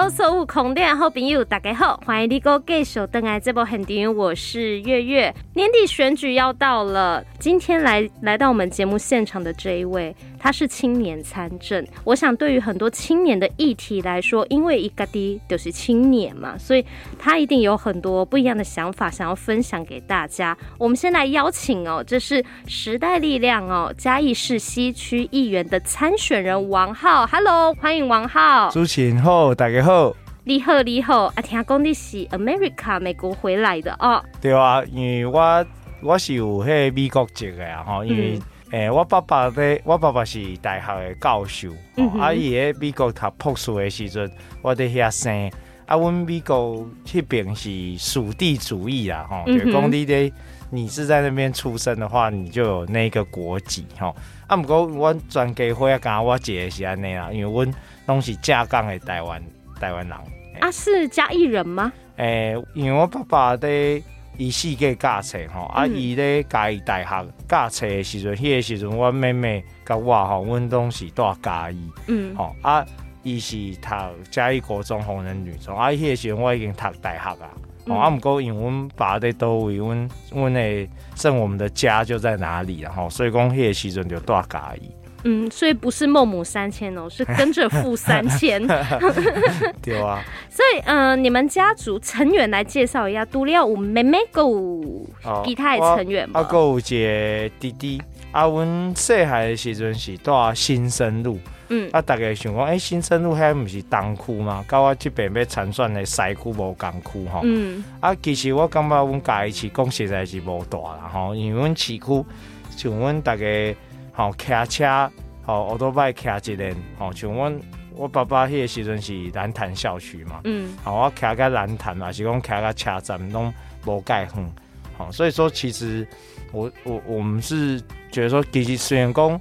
Hello，所有空店好朋友，大家好，欢迎你哥继续登来这部很电我是月月。年底选举要到了，今天来来到我们节目现场的这一位，他是青年参政。我想对于很多青年的议题来说，因为一个的就是青年嘛，所以他一定有很多不一样的想法想要分享给大家。我们先来邀请哦，这是时代力量哦嘉义市西区议员的参选人王浩。Hello，欢迎王浩。主持人好，大家好。你好，你好。啊，听讲你是 America 美国回来的哦。对啊，因为我我是有迄美国籍的啊，吼，因为诶、我爸爸咧，我爸爸是大学的教授，嗯、啊，伊喺美国读博士的时阵，我伫遐生。啊，阮美国迄边是属地主义啊，哈、嗯，就讲你咧，你是在那边出生的话，你就有那个国籍，吼。啊，不过阮全家伙讲我姐是安尼啦，因为阮拢是正港的台湾台湾人。啊，是嘉义人吗？诶、欸，因为我爸爸咧，伊四界驾册吼，啊，伊咧嘉义大学驾册的时阵，迄、个时阵，我妹妹甲我吼，阮拢是住嘉义，嗯，吼啊，伊是读嘉义国中红人女中，啊，迄个时阵我已经读大学啊。哦，啊，毋过因为阮爸在倒位，阮阮诶，剩我们的家就在哪里，然后所以讲迄个时阵就住嘉义。嗯，所以不是孟母三迁哦，是跟着父三迁。对啊。所以，嗯、呃，你们家族成员来介绍一下，独立有妹妹有其他的成员吗？啊，有一个弟弟。啊，阮细汉的时阵是住新生路。嗯，啊，大家想讲，哎、欸，新生路遐毋是东区吗？甲我这边要参选的西区无共区吼。嗯。啊，其实我感觉阮家己市讲实在是无大啦吼，因为阮市区像阮大家吼骑车吼，我都爱骑一轮吼，像阮我爸爸迄个时阵是南潭校区嘛。嗯。吼，我骑个南潭嘛，是讲骑个车站拢无介远。吼，所以说其实我我我们是觉得说，其实虽然讲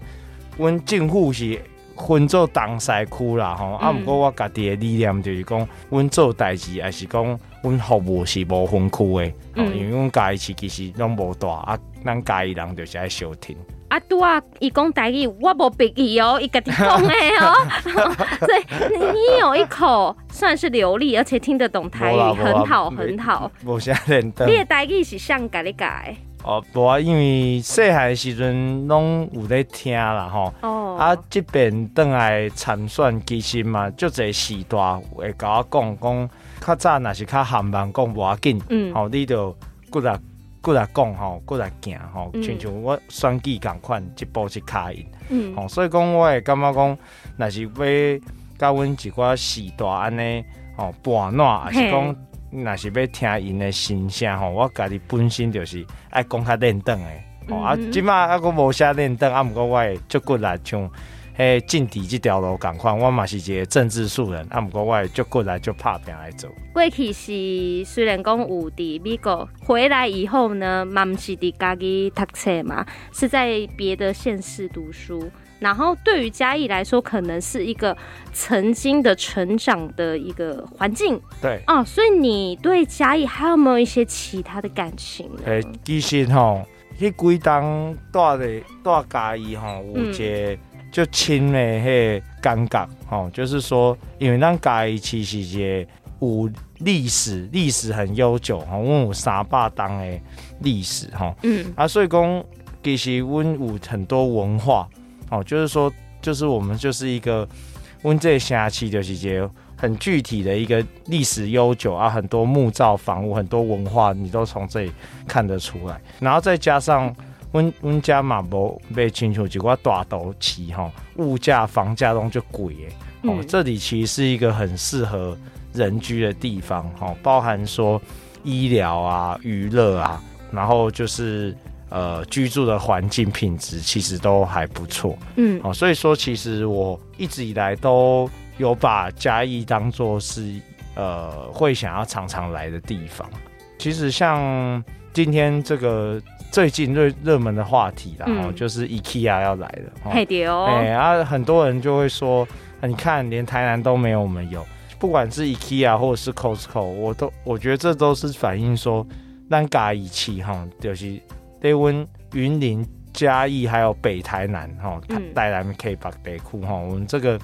阮政府是。分做东西区啦，吼、嗯，啊，毋过我家己的理念就是讲，阮做代志还是讲，阮服务是无分区的，嗯，因为阮家己市其实拢无大，啊，咱家己人就是爱小听。啊，拄啊，伊讲台语，我无别意哦，伊家己讲的哦，所以你有一口算是流利，而且听得懂台语，很好，很好。无啥认得。你的台语是上家己改？哦，无啊，因为细汉时阵拢有在听啦，吼。哦。啊，即边转来参选，其实嘛，就这时段会甲我讲讲，较早若是较含慢讲无要紧，嗯，吼，你就过来过来讲吼，过来行吼，亲像我选举共款，一步一卡印，嗯，吼，所以讲我会感觉讲，若是要甲阮一寡时代安尼，吼，伴暖，还是讲。若是要听因的心声吼，我家己本身就是爱讲较练邓的，哦、嗯、啊，即马啊佫无啥练邓，啊，毋过我会足骨来像迄政治即条路共款，我嘛是一个政治素人，啊，毋过我会足骨来就拍拼来做。过去是虽然讲有伫美国回来以后呢，嘛毋是伫家己读册嘛，是在别的县市读书。然后对于嘉义来说，可能是一个曾经的成长的一个环境。对哦，所以你对嘉义还有没有一些其他的感情呢？诶，其实吼，迄几档带的带嘉义吼，有一个就亲的迄感觉吼，就是说，因为咱嘉义其实是有历史，历史很悠久吼，阮有三百当的历史吼，嗯啊，所以讲其实阮有很多文化。哦，就是说，就是我们就是一个温这辖区，就是一个很具体的一个历史悠久啊，很多木造房屋，很多文化，你都从这里看得出来。然后再加上温温家嘛，无被清楚几块大头期哈，物价房价拢就贵耶。哦，这里其实是一个很适合人居的地方，哦，包含说医疗啊、娱乐啊，然后就是。呃，居住的环境品质其实都还不错，嗯，哦，所以说其实我一直以来都有把嘉义当做是呃会想要常常来的地方。其实像今天这个最近热热门的话题啦，然后、嗯、就是 IKEA 要来了，嘿对哦，哎啊，很多人就会说，你看连台南都没有我们有，不管是 IKEA 或者是 Costco，我都我觉得这都是反映说，咱嘉义市哈，就是。台湾云林、嘉义还有北台南哈，台南 K 北地区哈，我们这个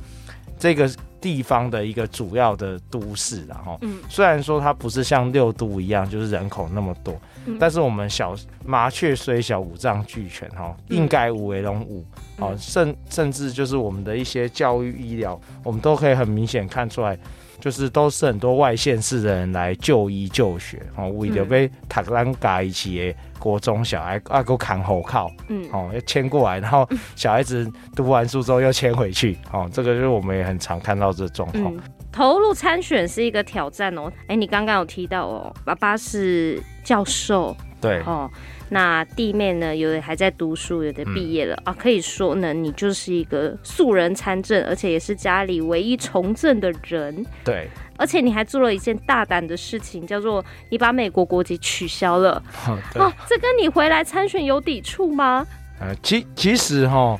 这个地方的一个主要的都市，然后，嗯，虽然说它不是像六都一样，就是人口那么多，嗯、但是我们小麻雀虽小，五脏俱全，哈，应该五为龙五，哦、嗯，甚甚至就是我们的一些教育医疗，我们都可以很明显看出来。就是都是很多外县市的人来就医就学，哦，为了被塔克兰嘎一起的国中小孩啊，给我看 hộ 靠，嗯，哦，要迁过来，然后小孩子读完书之后又迁回去，哦，这个就是我们也很常看到这状况。嗯，投入参选是一个挑战哦，哎，你刚刚有提到哦，爸爸是教授，对，哦。那弟妹呢？有的还在读书，有的毕业了、嗯、啊。可以说呢，你就是一个素人参政，而且也是家里唯一从政的人。对，而且你还做了一件大胆的事情，叫做你把美国国籍取消了。哦，哦，这跟你回来参选有抵触吗？呃，其其实哈，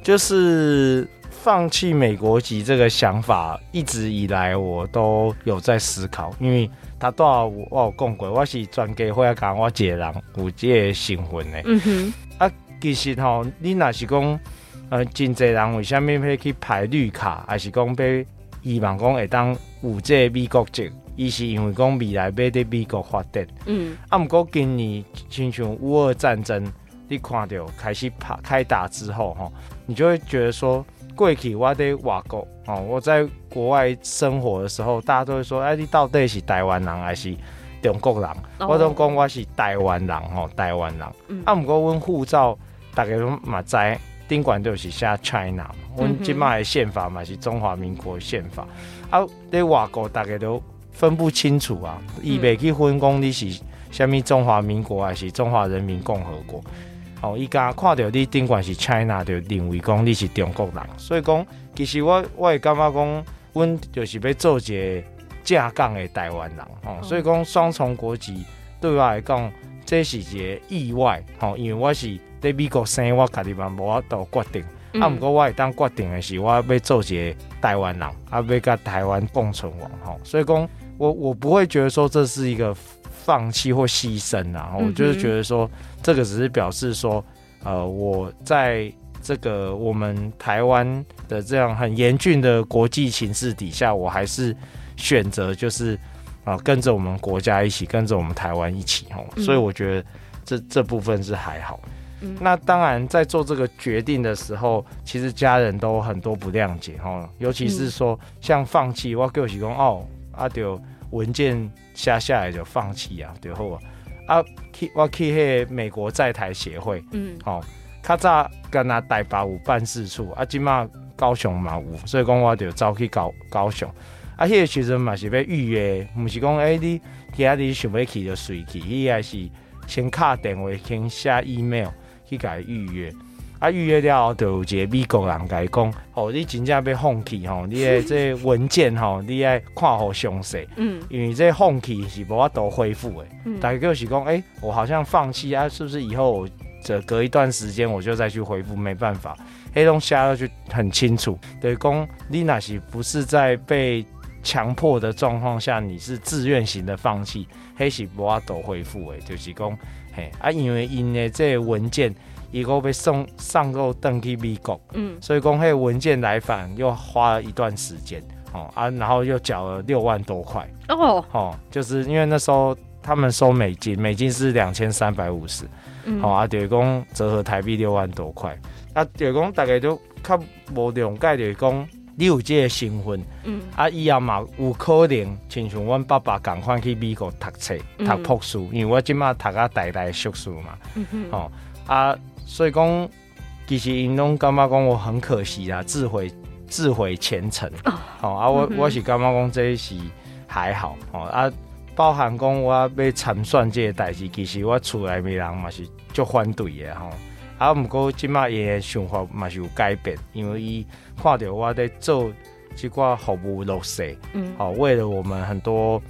就是放弃美国籍这个想法，一直以来我都有在思考，因为。他多少我有讲过，我是专家会讲我一个人有这个身份的。嗯哼。啊，其实吼，你若是讲，呃，真侪人为什么会去排绿卡，还是讲被希望讲会当有这个美国籍？伊是因为讲未来要伫美国发展。嗯。啊，毋过今年亲像乌俄战争，你看到开始拍开打之后，吼，你就会觉得说。过去我在外国哦，我在国外生活的时候，大家都会说：“哎，你到底是台湾人还是中国人？” oh. 我都讲我是台湾人吼，台湾人。嗯、啊，不过阮护照大家都嘛知，顶管就是写 China。阮即卖的宪法嘛是中华民国宪法。啊，在外国大家都分不清楚啊，伊袂去分讲你是虾米中华民国还是中华人民共和国。哦，伊家看到你顶管是 China，就认为讲你是中国人，所以讲其实我我会感觉讲，阮就是要做一个正港的台湾人，哦，所以讲双重国籍对我来讲，这是一个意外，哦，因为我是在美国生，我家己嘛无法度决定，嗯、啊，毋过我会当决定的是，我要做一个台湾人，啊，要甲台湾共存亡，吼，所以讲我我不会觉得说这是一个。放弃或牺牲啊，我就是觉得说，这个只是表示说，呃，我在这个我们台湾的这样很严峻的国际形势底下，我还是选择就是啊、呃，跟着我们国家一起，跟着我们台湾一起哦。所以我觉得这这部分是还好。那当然，在做这个决定的时候，其实家人都很多不谅解哦，尤其是说像放弃，我给我提供哦，啊丢。文件下下来就放弃啊，对后啊，啊去我去迄个美国在台协会，嗯，好、哦，较早跟他台北有办事处，啊，今嘛高雄嘛有，所以讲我就走去高高雄，啊，迄、那个时阵嘛是要预约，毋是讲诶你其他你想要去就随去，伊也是先敲电话，先写 email 去甲伊预约。啊，预约了后，就有一个美国人甲伊讲，哦，你真正要放弃吼，你的这个文件吼，你爱看好详细，嗯，因为这放弃是无法度恢复的，嗯，大概就是讲，哎、欸，我好像放弃啊，是不是以后我这隔一段时间我就再去恢复？没办法，黑东西就很清楚，对，讲你那是不是在被强迫的状况下，你是自愿型的放弃，黑是无法度恢复的，就是讲，嘿，啊，因为因的这个文件。一个被送上购登去美国，嗯，所以公会文件来返又花了一段时间，哦啊，然后又缴了六万多块，哦，哦，就是因为那时候他们收美金，美金是两千三百五十，嗯，好啊，就是讲折合台币六万多块，啊，就是讲大概都较无谅解，就是讲你有这个身份，嗯，啊，以后嘛有可能，亲像阮爸爸赶快去美国读册读博士，嗯、因为我今麦读啊大大硕士嘛，嗯哼，哦啊。所以讲，其实因拢感觉讲我很可惜啊，自毁自毁前程。哦，哦啊，我我是感觉讲这是还好哦啊，包含讲我要参选这个代志，其实我厝内面人嘛是足反对的吼。啊，毋过即马伊的想法嘛是有改变，因为伊看着我在做即寡服务落实，嗯，好，为了我们很多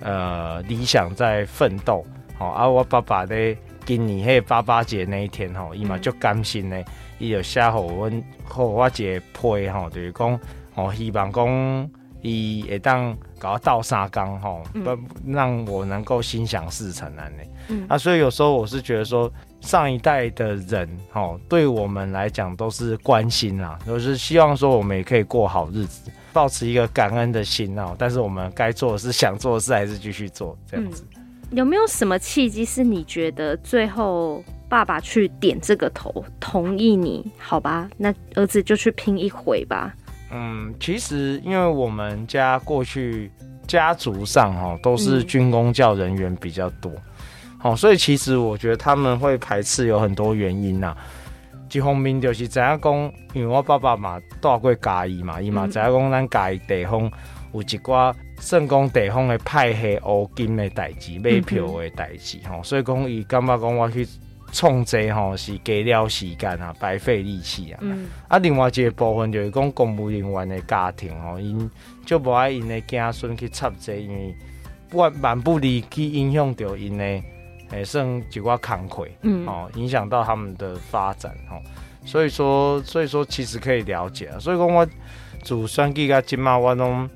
呃理想在奋斗。好啊，我爸爸咧。今年迄爸爸节那一天吼，伊嘛足甘心咧，伊就写互阮，互我一个批吼，就是讲，吼希望讲伊会当甲我斗三工吼，不让我能够心想事成安尼。嗯、啊，所以有时候我是觉得说，上一代的人哦，对我们来讲都是关心啦，就是希望说我们也可以过好日子。保持一个感恩的心哦。但是我们该做的事、想做的事还是继续做，这样子。嗯，有没有什么契机是你觉得最后爸爸去点这个头，同意你？好吧，那儿子就去拼一回吧。嗯，其实因为我们家过去家族上哈都是军工教人员比较多，好、嗯，所以其实我觉得他们会排斥有很多原因呐、啊。一方面就是知影讲，因为我爸爸嘛住过家己嘛，伊嘛知影讲咱家己地方有一寡算讲地方的派系乌金的代志、买票的代志吼，嗯、所以讲伊感觉讲我去创这吼是加了时间啊，白费力气啊。嗯、啊，另外一个部分就是讲公务人员的家庭吼，因就无爱因的子孙去插这，因为万万不利去影响到因的。也算几挂慷慨，嗯，哦，影响到他们的发展，哦，所以说，所以说其实可以了解啊，所以说我祖孙几个金妈我拢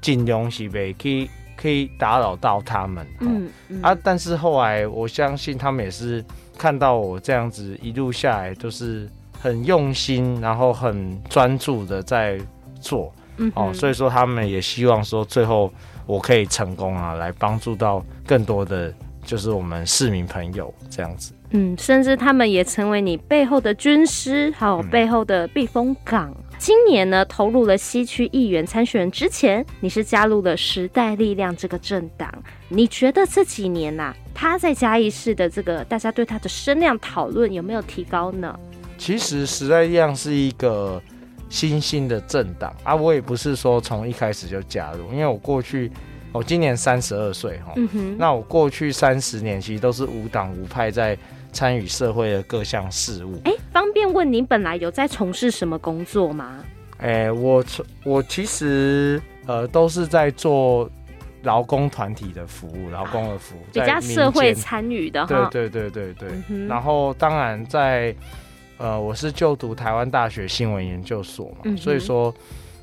尽量是袂去可以打扰到他们，嗯，嗯。啊，但是后来我相信他们也是看到我这样子一路下来都是很用心，然后很专注的在做，嗯，哦，所以说他们也希望说最后我可以成功啊，来帮助到更多的。就是我们市民朋友这样子，嗯，甚至他们也成为你背后的军师，还有背后的避风港。嗯、今年呢，投入了西区议员参选之前，你是加入了时代力量这个政党。你觉得这几年呐、啊，他在嘉义市的这个大家对他的声量讨论有没有提高呢？其实时代力量是一个新兴的政党啊，我也不是说从一开始就加入，因为我过去。我今年三十二岁哈，嗯、那我过去三十年其实都是无党无派在参与社会的各项事务。哎、欸，方便问您本来有在从事什么工作吗？哎、欸，我我其实呃都是在做劳工团体的服务，劳工的服务，比较社会参与的哈。对对对对对。嗯、然后当然在呃我是就读台湾大学新闻研究所嘛，嗯、所以说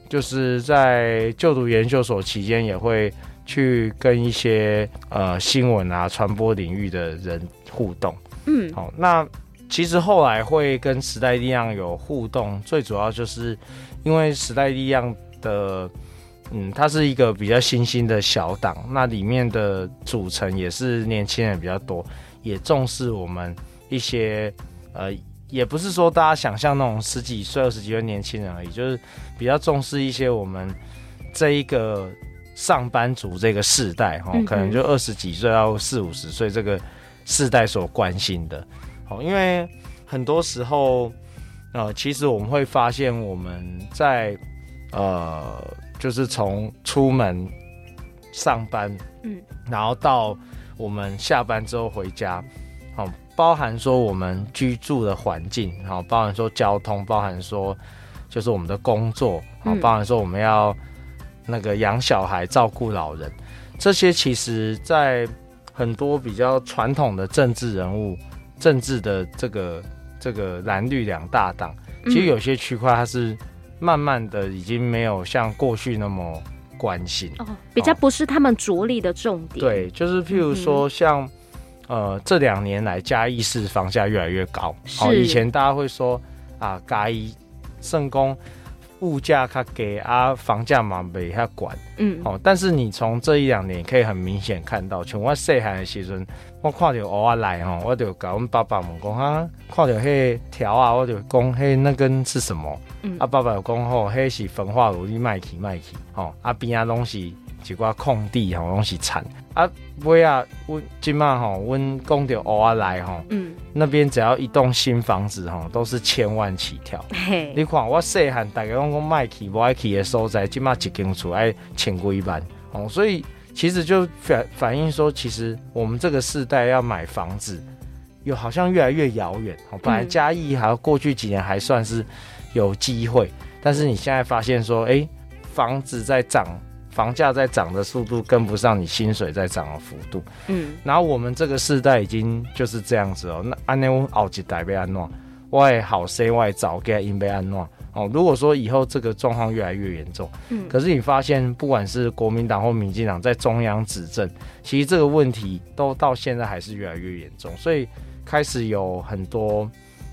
就是在就读研究所期间也会。去跟一些呃新闻啊传播领域的人互动，嗯，好，那其实后来会跟时代力量有互动，最主要就是因为时代力量的，嗯，它是一个比较新兴的小党，那里面的组成也是年轻人比较多，也重视我们一些呃，也不是说大家想象那种十几岁、二十几岁年轻人而已，就是比较重视一些我们这一个。上班族这个世代哈，可能就二十几岁到四五十岁这个世代所关心的，哦，因为很多时候，呃，其实我们会发现我们在呃，就是从出门上班，嗯，然后到我们下班之后回家，好，包含说我们居住的环境，好，包含说交通，包含说就是我们的工作，好，包含说我们要。那个养小孩、照顾老人，这些其实，在很多比较传统的政治人物、政治的这个这个蓝绿两大党，其实有些区块它是慢慢的已经没有像过去那么关心。哦，比较不是他们着力的重点。对，就是譬如说像、嗯、呃这两年来嘉义市房价越来越高，好、哦，以前大家会说啊嘉义圣公。物价较低啊，房价嘛袂遐管，嗯，哦，但是你从这一两年可以很明显看到，从我细汉的时阵，我看到蚵仔来吼，我就甲阮爸爸问讲哈，看到迄条啊，我就讲嘿，那根是什么？嗯，啊，爸爸就讲吼，迄是焚化炉，你卖去卖去，吼，啊边啊拢是。几块空地吼，拢是田啊。尾啊，阮今麦吼，阮讲到蚵仔来吼，嗯，那边只要一栋新房子吼，都是千万起跳。嘿你看我细汉，大家拢讲卖去，无爱去的所在，今麦一间厝爱千几万哦。所以其实就反反映说，其实我们这个世代要买房子，又好像越来越遥远。哦，本来嘉义还过去几年还算是有机会，嗯、但是你现在发现说，哎、欸，房子在涨。房价在涨的速度跟不上你薪水在涨的幅度，嗯，然后我们这个世代已经就是这样子哦。那安内我后一代被安诺，我也好生我也早给因被安诺哦。如果说以后这个状况越来越严重，嗯，可是你发现不管是国民党或民进党在中央执政，其实这个问题都到现在还是越来越严重，所以开始有很多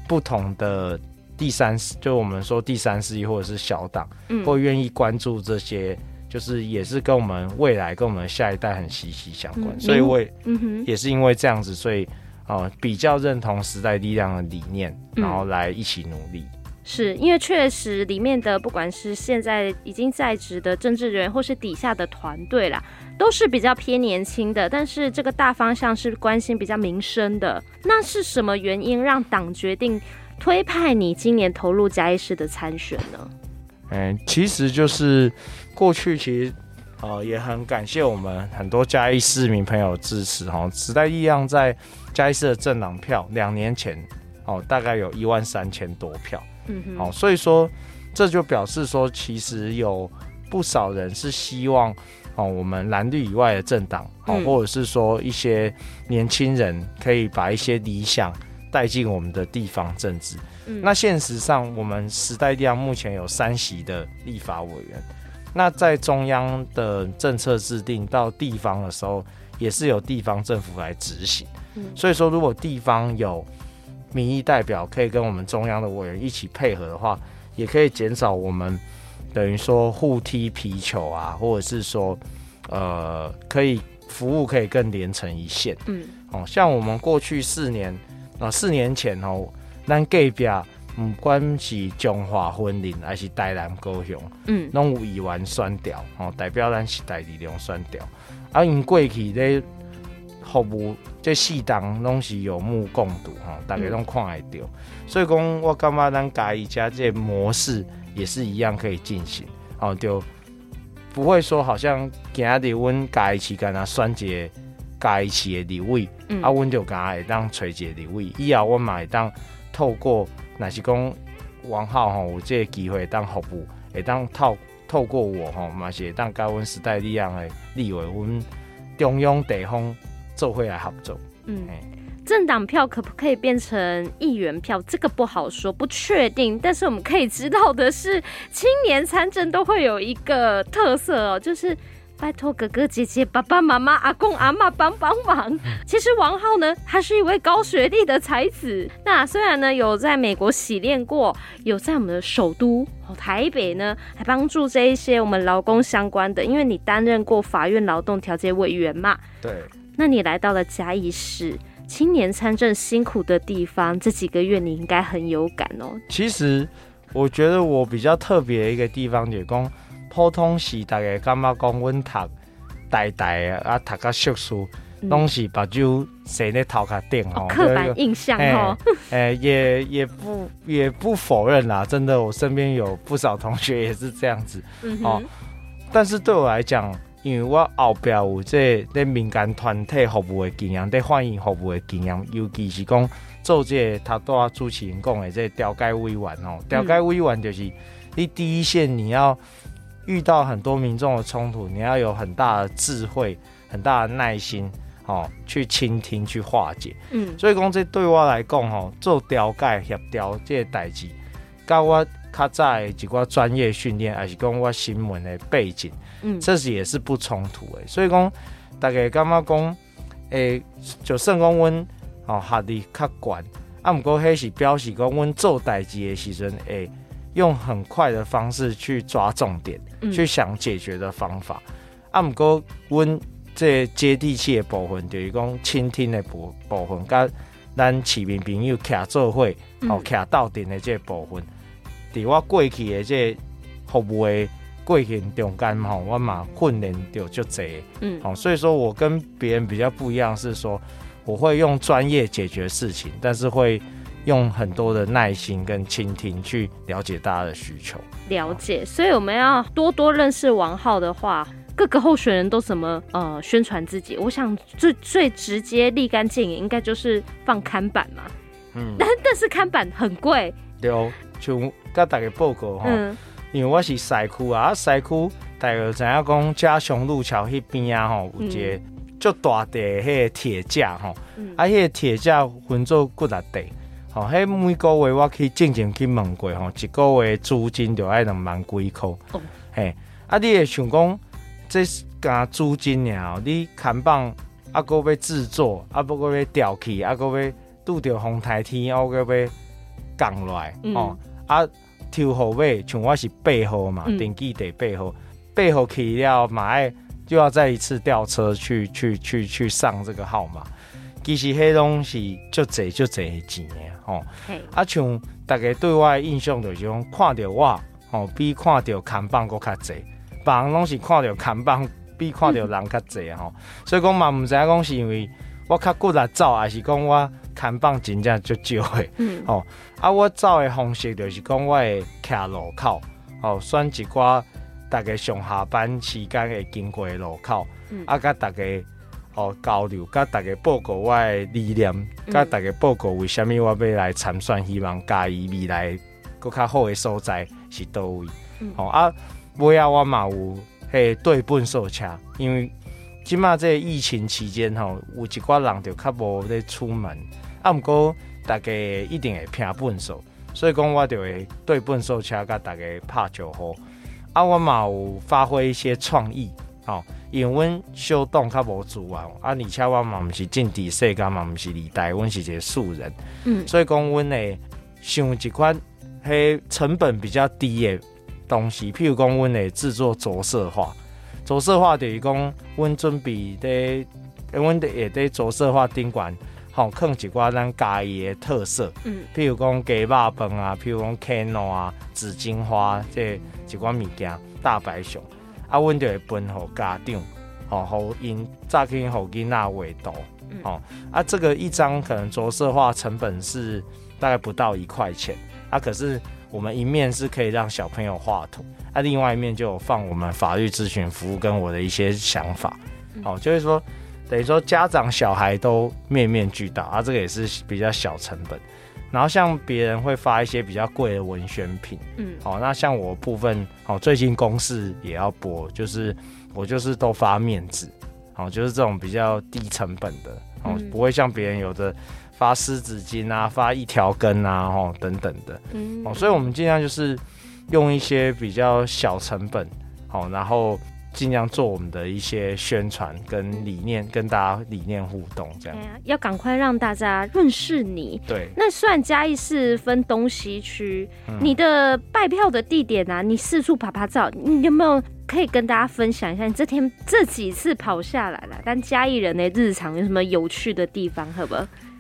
不同的第三，就我们说第三势力或者是小党，嗯，会愿意关注这些，就是也是跟我们未来跟我们下一代很息息相关，嗯、所以我也，也是因为这样子，所以啊、呃，比较认同时代力量的理念，然后来一起努力。嗯是因为确实里面的不管是现在已经在职的政治人员，或是底下的团队啦，都是比较偏年轻的。但是这个大方向是关心比较民生的。那是什么原因让党决定推派你今年投入嘉义市的参选呢？嗯，其实就是过去其实呃也很感谢我们很多嘉义市民朋友支持哈。时代力量在嘉义市的政党票两年前哦大概有一万三千多票。嗯，好，所以说这就表示说，其实有不少人是希望哦，我们蓝绿以外的政党，哦，或者是说一些年轻人可以把一些理想带进我们的地方政治。嗯，那现实上，我们时代力量目前有三席的立法委员，那在中央的政策制定到地方的时候，也是由地方政府来执行。嗯，所以说，如果地方有民意代表可以跟我们中央的委员一起配合的话，也可以减少我们等于说互踢皮球啊，或者是说，呃，可以服务可以更连成一线。嗯，哦，像我们过去四年啊、呃，四年前哦，咱隔壁不管是中华婚林还是台南高雄，嗯，拢有议员选调哦，代表咱时代力量选调，啊，因过去咧。服务这四档拢是有目共睹吼，大家拢看会到，嗯、所以讲我感觉咱嘉义家这模式也是一样可以进行哦，就不会说好像今日阮嘉义市干啊选一个家己市的立委，嗯、啊，阮就干会当找一个立委，以后阮嘛会当透过若是讲王浩吼有这个机会当服务，会当透透过我吼嘛是会当甲阮时代力量的立委，阮中央地方。做会来合作，嗯，政党票可不可以变成议员票？这个不好说，不确定。但是我们可以知道的是，青年参政都会有一个特色哦，就是拜托哥哥姐姐、爸爸妈妈、阿公阿妈帮帮忙。其实王浩呢，他是一位高学历的才子。那虽然呢有在美国洗练过，有在我们的首都台北呢，还帮助这一些我们劳工相关的，因为你担任过法院劳动调解委员嘛，对。那你来到了嘉义市，青年参政辛苦的地方，这几个月你应该很有感哦。其实我觉得我比较特别的一个地方就是讲，普通是大家感觉讲，阮读大大啊，读个硕士，拢是把酒生咧头壳顶哦。刻板印象哦。哎、欸欸，也也不也不否认啦，真的，我身边有不少同学也是这样子。嗯哦，但是对我来讲。因为我后边有这在民间团体服务的经验，在欢迎服务的经验，尤其是讲做这个他都要主持人讲的这调解委员哦，调解委员就是你第一线你要遇到很多民众的冲突，你要有很大的智慧、很大的耐心哦，去倾听、去化解。嗯，所以讲这对我来讲吼，做调解协调这个代志，跟我较早的一寡专业训练，还是讲我新闻的背景。嗯，这是也是不冲突的，所以讲大家感觉讲，诶、欸，就算讲阮哦学历较悬，啊，毋过迄是表示讲阮做代志的时阵，诶，用很快的方式去抓重点，嗯、去想解决的方法。啊，毋过阮这接地气的部分，就是讲倾听的部部分，甲咱市民朋友徛做伙，哦徛斗阵的这部分，伫、嗯、我过去的这服务的。过程中间吼，我嘛训练着就这，嗯，好，所以说我跟别人比较不一样，是说我会用专业解决事情，但是会用很多的耐心跟倾听去了解大家的需求。了解，所以我们要多多认识王浩的话，各个候选人都怎么呃宣传自己？我想最最直接立竿见影，应该就是放看板嘛，嗯，但但是看板很贵，对，就跟大家报告哈。嗯因为我是西区啊，西区大家知影讲嘉雄路桥迄边啊，吼有一个足大地迄个铁架吼，嗯、啊，迄个铁架分做几多地，吼，迄每个月我去静静去问过吼，一个月租金就爱两万几块，哦、嘿，啊，你会想讲这加租金了，你看板啊，阁要制作，啊，阁要吊起，啊，阁要拄着风台天，啊，阁要降落来，哦，啊，抽号码，像我是八号嘛，登记得八号，八号去了，马上就要再一次吊车去去去去上这个号码。其实迄东西就济就济钱的吼，啊，像大家对我的印象就是讲，看到我吼比看到看板阁较济，别人拢是看到看板比看到人较济吼，所以讲嘛，毋知影讲是因为我较骨力走，还是讲我看板真正足少的，嗯，吼，啊，我走的方式就是讲我会徛路口，吼，选一寡大家上下班时间会经过的路口，嗯、啊，甲大家。哦，交流，甲大家报告我的理念，甲、嗯、大家报告为虾米我要来参选，希望嘉义未来更较好的所在是倒位。嗯、哦啊，尾啊我嘛有迄对本数车，因为即马这个疫情期间吼、哦，有一寡人就较无咧出门，啊，毋过大家一定会拼本数，所以讲我就会对本数车甲大家拍招呼。啊，我嘛有发挥一些创意，哦。因为阮小董较无资源，啊，而且我嘛毋是政治世家，嘛毋是二代，阮是一个素人，嗯，所以讲阮会想一款迄成本比较低的东西，譬如讲阮会制作着色画，着色画就是讲阮准备在阮的也在着色画顶管，吼，放一寡咱家己的特色，嗯，譬如讲鸡肉饭啊，譬如讲 candle 啊，紫荆花，这一寡物件，大白熊。啊，阮就会分互家长，吼，互因早起互囡仔画图，吼，啊，这个一张可能着色画成本是大概不到一块钱，啊，可是我们一面是可以让小朋友画图，啊，另外一面就有放我们法律咨询服务跟我的一些想法，哦，就是说等于说家长小孩都面面俱到，啊，这个也是比较小成本。然后像别人会发一些比较贵的文宣品，嗯，好，那像我部分，好，最近公视也要播，就是我就是都发面子，好，就是这种比较低成本的，哦，不会像别人有的发湿纸巾啊，发一条根啊，哦，等等的，嗯，哦，所以我们尽量就是用一些比较小成本，好，然后。尽量做我们的一些宣传跟理念，跟大家理念互动，这样。对啊，要赶快让大家认识你。对。那虽然嘉义是分东西区，嗯，你的拜票的地点啊，你四处爬爬照，你有没有可以跟大家分享一下？你这天这几次跑下来了，但嘉义人的日常有什么有趣的地方？好不？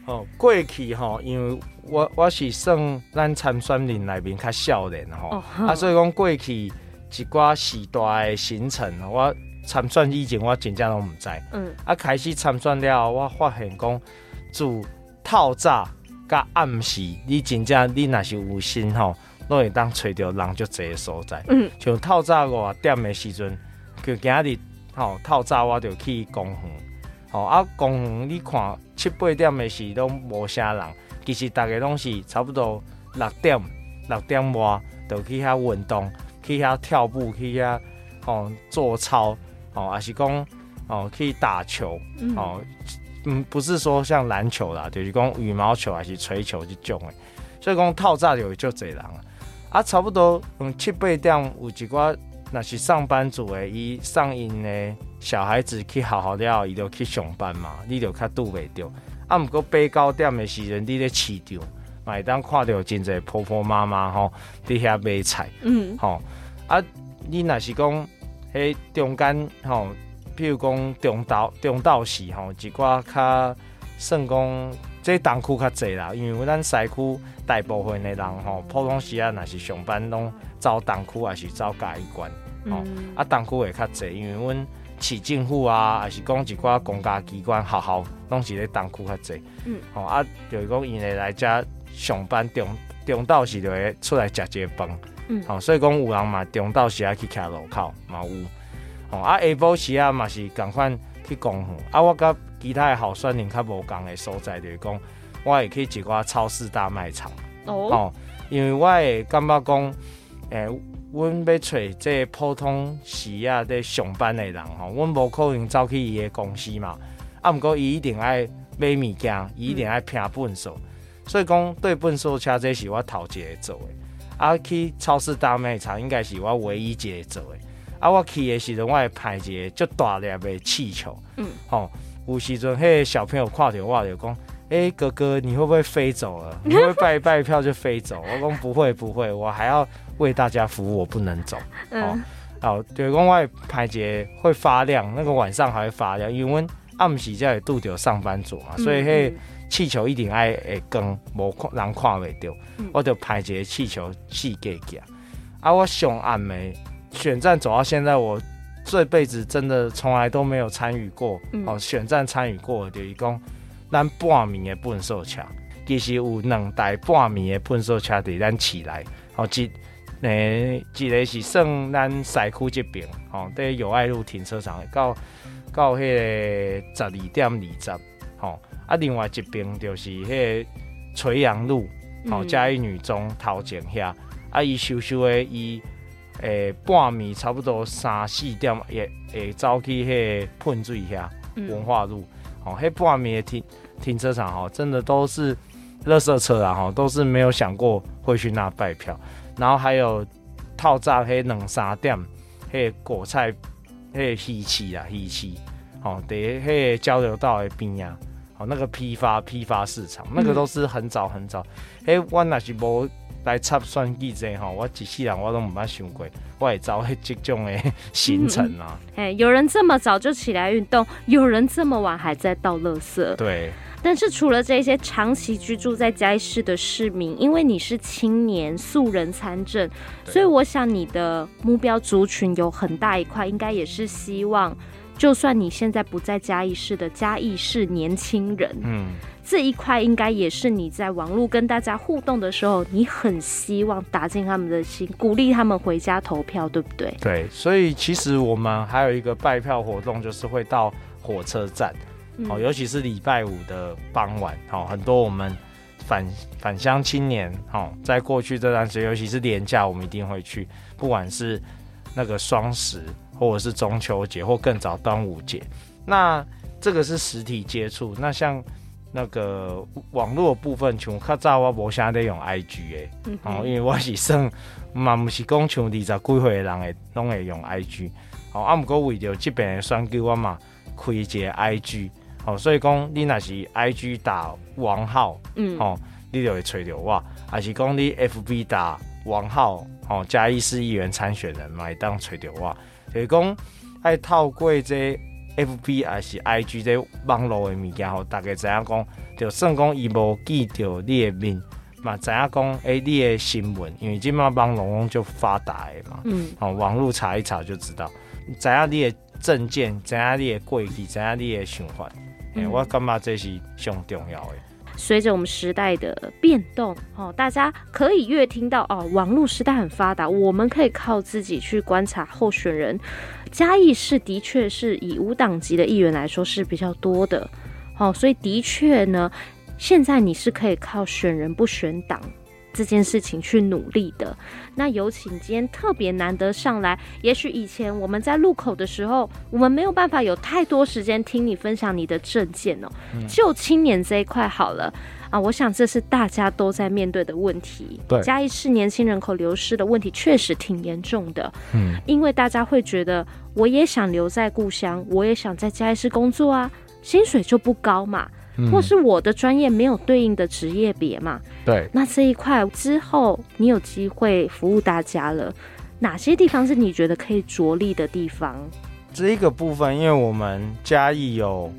哦，过去哈，因为我我是算咱参选人里面较少年哈，哦，啊，所以讲过去。一寡时代的行程，我参选以前我真正拢毋知。嗯，啊，开始参选了后，我发现讲，自透早甲暗时，你真正你若是有心吼，拢会当找着人足济的所在。嗯，像透早五点的时阵，就今日吼透早我就去公园。吼啊，公园你看七八点的时拢无啥人，其实大家拢是差不多六点六点外就去遐运动。去遐跳舞，去遐哦做操哦，还是讲哦去打球哦，嗯，不是说像篮球啦，就是讲羽毛球还是槌球这种的。所以讲透早就就侪人啊，差不多嗯七八点有一寡那是上班族的，伊上因的小孩子去好好了，伊就去上班嘛，你就较拄袂着。啊，毋过八九点的时阵，你咧市场，买当看到真侪婆婆妈妈吼伫遐买菜，嗯，吼。啊，你若是讲迄中间吼，比如讲中道中道时吼，一寡较算讲这东区较济啦，因为咱西区大部分的人吼，普通时啊，若是上班拢走东区还是走嘉义县吼，嗯、啊东区会较济，因为阮市政府啊，还是讲一寡公家机关学校拢是咧东区较济，嗯，吼啊，就是讲因会来遮上班中中道时就会出来食一个饭。嗯，好，所以讲有人嘛，中昼时啊去徛路口嘛有，哦啊下晡时啊嘛是共款去公园，啊我甲其他的候选人较无共的所在就是讲，我会去一寡超市大卖场，哦，哦，因为我会感觉讲，诶、欸，阮要找这普通时啊在上班的人吼，阮无可能走去伊的公司嘛，啊毋过伊一定爱买物件，伊一定爱拼本数，嗯、所以讲对本数车这是我头一个做的。啊，去超市大卖场应该是我唯一一个做的。啊，我去的时阵，我会派一个足大粒的气球。嗯，吼、哦，有时阵迄个小朋友看着我就讲，哎、欸，哥哥，你会不会飞走了？你会拜一拜票就飞走？我讲不会不会，我还要为大家服务，我不能走。哦，哦，对，公外排节会发亮，那个晚上还会发亮，因为暗时才会拄到上班族嘛，所以嘿，气球一定爱会光，无看人看未到，我就拍一个气球四格格。啊，我上暗的选战走到现在，我这辈子真的从来都没有参与过哦，选战参与过的，就是讲。咱半暝的粪扫车，其实有两台半暝的粪扫车伫咱市内，哦一，诶，一个是算咱西区这边，哦，在友爱路停车场到到迄个十二点二十，吼，啊，另外一边就是迄个垂杨路，吼，嘉义女中头前遐，啊，伊收收的伊，诶，半暝差不多三四点也会走去迄个喷水遐，文化路。嗯哦，迄半暝的停停车场哦，真的都是垃圾车啊吼，都是没有想过会去那拜票。然后还有套炸黑冷沙店，迄果菜，迄稀奇啊稀奇，哦，得黑交流道的边呀，哦，那个批发批发市场，那个都是很早很早。哎、嗯，我那是无。来插算计者哈，我一世人我都唔捌想过，我会走这种的 行程啊。哎、嗯，有人这么早就起来运动，有人这么晚还在倒垃圾。对。但是除了这些长期居住在嘉义市的市民，因为你是青年素人参政，所以我想你的目标族群有很大一块，应该也是希望，就算你现在不在嘉义市的嘉义市年轻人，嗯。这一块应该也是你在网络跟大家互动的时候，你很希望打进他们的心，鼓励他们回家投票，对不对？对，所以其实我们还有一个拜票活动，就是会到火车站，哦、嗯，尤其是礼拜五的傍晚，哦，很多我们返返乡青年，哦，在过去这段时间，尤其是年假，我们一定会去，不管是那个双十，或者是中秋节，或更早端午节，那这个是实体接触，那像。那个网络部分，像较早我无啥在用 IG 诶，嗯、哦，因为我是算嘛，不是讲像二十几岁的人会拢会用 IG，哦，啊，毋过为着这边的选举，我嘛开一个 IG，哦，所以讲你若是 IG 打王浩，嗯，哦，你就会找着我，还是讲你 FB 打王浩，哦，嘉义市议员参选人嘛，会当找着我，就是讲爱透过这。F B 还是 I G 这网络的物件，吼，大家知影讲，就算讲伊无记着你的面，嘛知影讲，诶、欸，你的新闻，因为即马网络就发达的嘛，嗯，哦，网络查一查就知道，知影你的证件，知影你的过去，知影你的想法，哎、嗯欸，我感觉这是上重要的。随着我们时代的变动，哦，大家可以越听到哦，网络时代很发达，我们可以靠自己去观察候选人。嘉义市的确是以无党籍的议员来说是比较多的，哦，所以的确呢，现在你是可以靠选人不选党这件事情去努力的。那有请今天特别难得上来，也许以前我们在路口的时候，我们没有办法有太多时间听你分享你的证件哦。就青年这一块好了。啊，我想这是大家都在面对的问题。对，嘉义市年轻人口流失的问题确实挺严重的。嗯，因为大家会觉得，我也想留在故乡，我也想在嘉义市工作啊，薪水就不高嘛，嗯、或是我的专业没有对应的职业别嘛。对，那这一块之后，你有机会服务大家了，哪些地方是你觉得可以着力的地方？这一个部分，因为我们嘉义有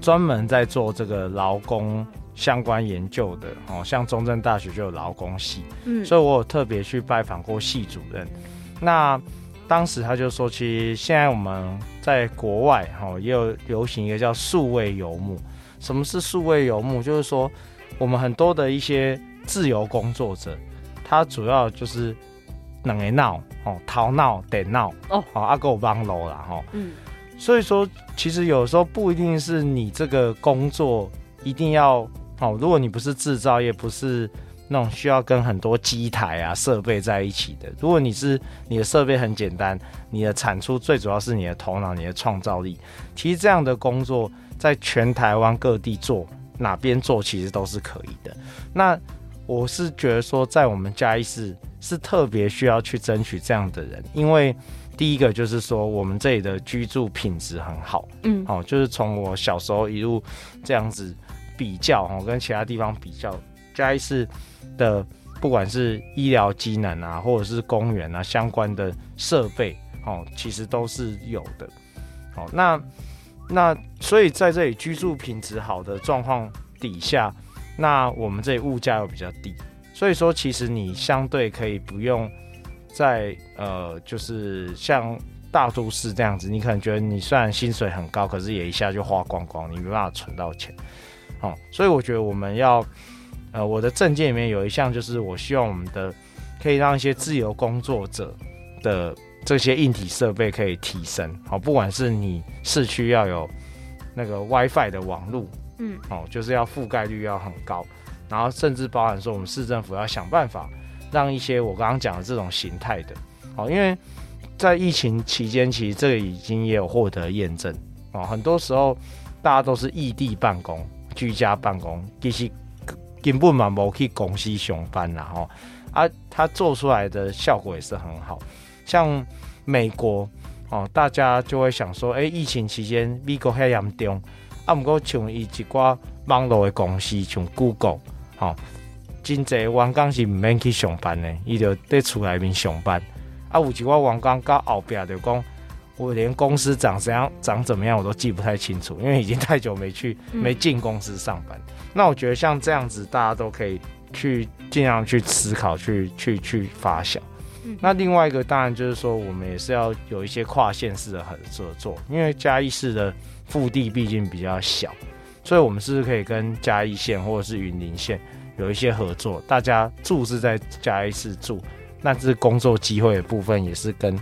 专门在做这个劳工。相关研究的哦，像中正大学就有劳工系，嗯，所以我有特别去拜访过系主任。那当时他就说，其实现在我们在国外哈也有流行一个叫数位游牧。什么是数位游牧？就是说我们很多的一些自由工作者，他主要就是两个脑哦，逃闹得闹哦，好阿狗帮楼了哈，嗯，所以说其实有时候不一定是你这个工作一定要。哦，如果你不是制造业，不是那种需要跟很多机台啊设备在一起的，如果你是你的设备很简单，你的产出最主要是你的头脑、你的创造力。其实这样的工作在全台湾各地做，哪边做其实都是可以的。那我是觉得说，在我们嘉义市是特别需要去争取这样的人，因为第一个就是说我们这里的居住品质很好，嗯，哦，就是从我小时候一路这样子。比较哦，跟其他地方比较，嘉义市的不管是医疗机能啊，或者是公园啊相关的设备哦，其实都是有的。好，那那所以在这里居住品质好的状况底下，那我们这里物价又比较低，所以说其实你相对可以不用在呃，就是像大都市这样子，你可能觉得你虽然薪水很高，可是也一下就花光光，你没办法存到钱。好，所以我觉得我们要呃，我的政见里面有一项就是，我希望我们的可以让一些自由工作者的。这些硬体设备可以提升，好，不管是你市区要有那个 WiFi 的网路，嗯，哦，就是要覆盖率要很高，然后甚至包含说我们市政府要想办法让一些我刚刚讲的这种形态的，哦，因为在疫情期间，其实这个已经也有获得验证，哦，很多时候大家都是异地办公、居家办公，其实根本嘛没去公司上班啦，哦，啊，它做出来的效果也是很好。像美国哦，大家就会想说，哎、欸，疫情期间美国很严重，啊，不过像一寡网络的公司，像 Google，哦，真济员工是唔免去上班的，伊就伫厝内面上班。啊，有几寡员工到后边就讲，我连公司长怎样、长怎么样我都记不太清楚，因为已经太久没去、没进公司上班。嗯、那我觉得像这样子，大家都可以去尽量去思考、去去去发想。那另外一个当然就是说，我们也是要有一些跨县市的合作，因为嘉义市的腹地毕竟比较小，所以我们是不是可以跟嘉义县或者是云林县有一些合作？大家住是在嘉义市住，那这工作机会的部分也是跟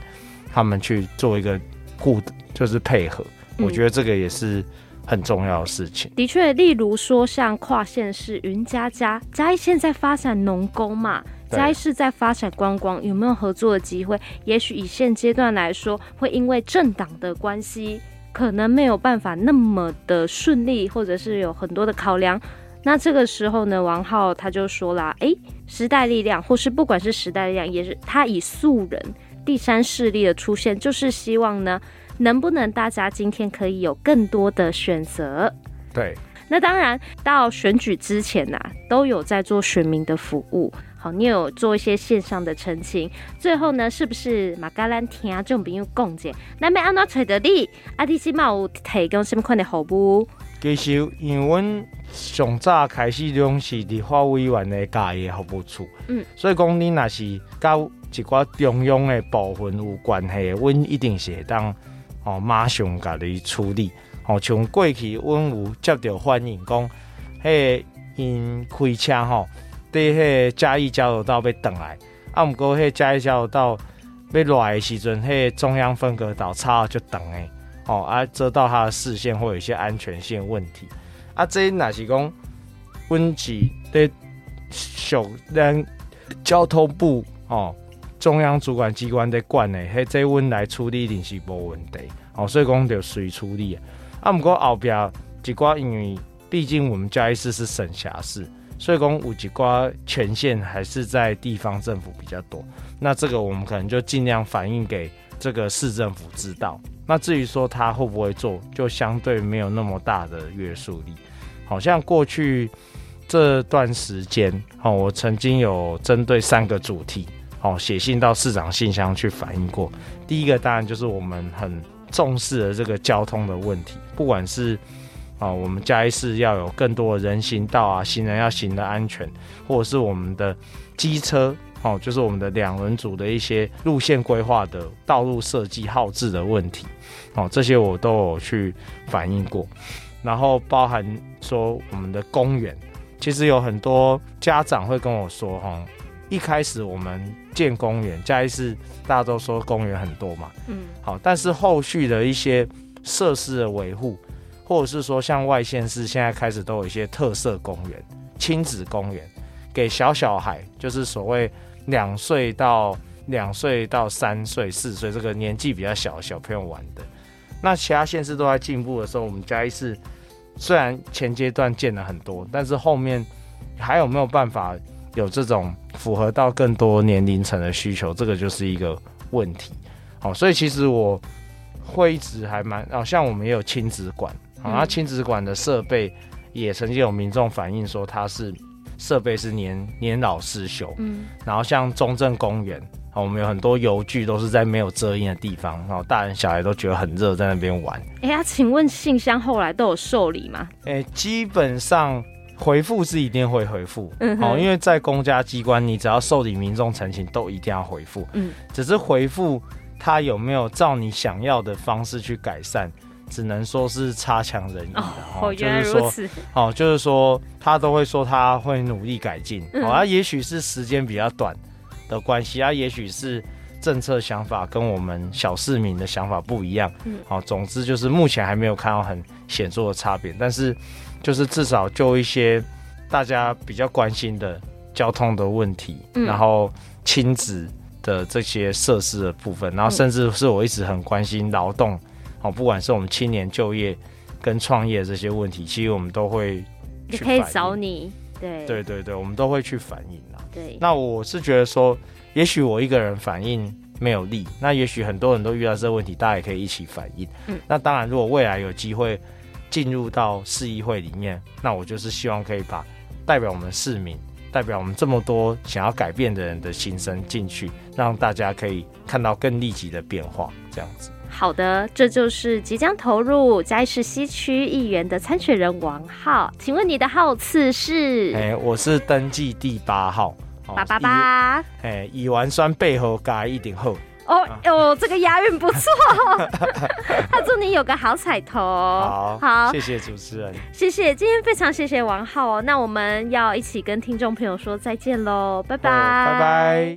他们去做一个互，就是配合。我觉得这个也是很重要的事情。的确，例如说像跨县市云嘉嘉，嘉义县在发展农工嘛。嘉义市在发展观光，有没有合作的机会？也许以现阶段来说，会因为政党的关系，可能没有办法那么的顺利，或者是有很多的考量。那这个时候呢，王浩他就说啦：“诶、欸，时代力量，或是不管是时代力量，也是他以素人第三势力的出现，就是希望呢，能不能大家今天可以有更多的选择？对，那当然到选举之前呐、啊，都有在做选民的服务。”好，你有做一些线上的澄清，最后呢，是不是马嘎兰听这种朋友讲解？那要安怎找到你？阿弟起码有提供什么款的服务？其实因为阮上早开始拢是立法委员的家业服务处，嗯，所以讲你若是甲一寡中央的部分有关系，阮一定是会当哦马上甲你处理。哦，像过去阮有接到反映讲，迄因开车吼。对，迄嘉义交流道要转来，啊，毋过迄嘉义交流道要来的时阵，迄中央分隔岛差就等诶，哦，啊，遮到他的视线会有一些安全性问题，啊，这若是讲，阮是伫属咱交通部哦，中央主管机关在管诶，迄这阮来处理一定是无问题，哦，所以讲就随处理，啊，毋过后壁一寡，因为毕竟我们嘉义市是省辖市。所以讲，有几挂权限还是在地方政府比较多。那这个我们可能就尽量反映给这个市政府知道。那至于说他会不会做，就相对没有那么大的约束力。好像过去这段时间，哦，我曾经有针对三个主题，哦，写信到市长信箱去反映过。第一个当然就是我们很重视的这个交通的问题，不管是。啊，我们嘉义市要有更多的人行道啊，行人要行的安全，或者是我们的机车，哦，就是我们的两轮组的一些路线规划的道路设计号志的问题，哦，这些我都有去反映过。然后包含说我们的公园，其实有很多家长会跟我说，哈，一开始我们建公园，嘉义市大家都说公园很多嘛，嗯，好，但是后续的一些设施的维护。或者是说，像外县市现在开始都有一些特色公园、亲子公园，给小小孩，就是所谓两岁到两岁到三岁、四岁这个年纪比较小的小朋友玩的。那其他县市都在进步的时候，我们嘉义市虽然前阶段建了很多，但是后面还有没有办法有这种符合到更多年龄层的需求？这个就是一个问题。好，所以其实我会一直还蛮，哦，像我们也有亲子馆。好，那亲子馆的设备也曾经有民众反映说，它是设备是年年老失修。嗯，然后像中正公园，我们有很多游具都是在没有遮阴的地方，然后大人小孩都觉得很热，在那边玩。哎呀，请问信箱后来都有受理吗？哎，基本上回复是一定会回复。嗯，好，因为在公家机关，你只要受理民众陈情，都一定要回复。嗯，只是回复他有没有照你想要的方式去改善。只能说是差强人意的 哦，就是说，哦，就是说，他都会说他会努力改进，哦，啊也许是时间比较短的关系，啊也许是政策想法跟我们小市民的想法不一样，嗯，好，总之就是目前还没有看到很显著的差别，但是就是至少就一些大家比较关心的交通的问题，然后亲子的这些设施的部分，然后甚至是我一直很关心劳动。哦，不管是我们青年就业跟创业这些问题，其实我们都会去可以找你，对对对对，我们都会去反映啦。对，那我是觉得说，也许我一个人反映没有力，那也许很多人都遇到这个问题，大家也可以一起反映。嗯，那当然，如果未来有机会进入到市议会里面，那我就是希望可以把代表我们市民、代表我们这么多想要改变的人的心声进去，让大家可以看到更立即的变化，这样子。好的，这就是即将投入嘉义市西区议员的参选人王浩。请问你的号次是？哎、欸，我是登记第八号，八八八。哎，乙烷酸背后加一点后。哦哟，这个押韵不错。他祝你有个好彩头。好，好，谢谢主持人。谢谢，今天非常谢谢王浩哦。那我们要一起跟听众朋友说再见喽，拜拜，拜拜。